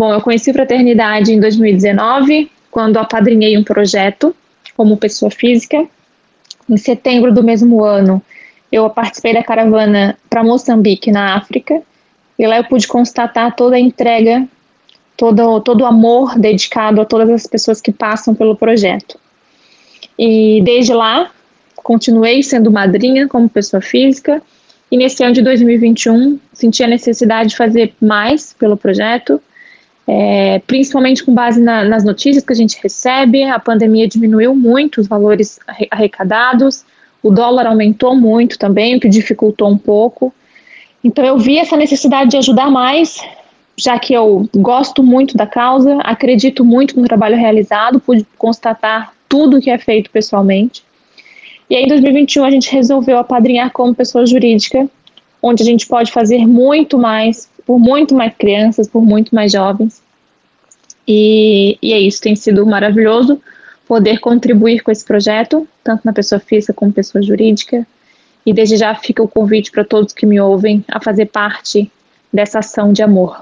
Bom, eu conheci Fraternidade em 2019, quando apadrinhei um projeto como pessoa física. Em setembro do mesmo ano, eu participei da caravana para Moçambique, na África, e lá eu pude constatar toda a entrega, todo, todo o amor dedicado a todas as pessoas que passam pelo projeto. E desde lá, continuei sendo madrinha como pessoa física, e nesse ano de 2021 senti a necessidade de fazer mais pelo projeto, é, principalmente com base na, nas notícias que a gente recebe. A pandemia diminuiu muito os valores arrecadados, o dólar aumentou muito também, o que dificultou um pouco. Então eu vi essa necessidade de ajudar mais, já que eu gosto muito da causa, acredito muito no trabalho realizado, pude constatar tudo que é feito pessoalmente. E aí, em 2021, a gente resolveu apadrinhar como pessoa jurídica, onde a gente pode fazer muito mais, por muito mais crianças, por muito mais jovens. E, e é isso, tem sido maravilhoso poder contribuir com esse projeto, tanto na pessoa física como pessoa jurídica. E desde já fica o convite para todos que me ouvem a fazer parte dessa ação de amor.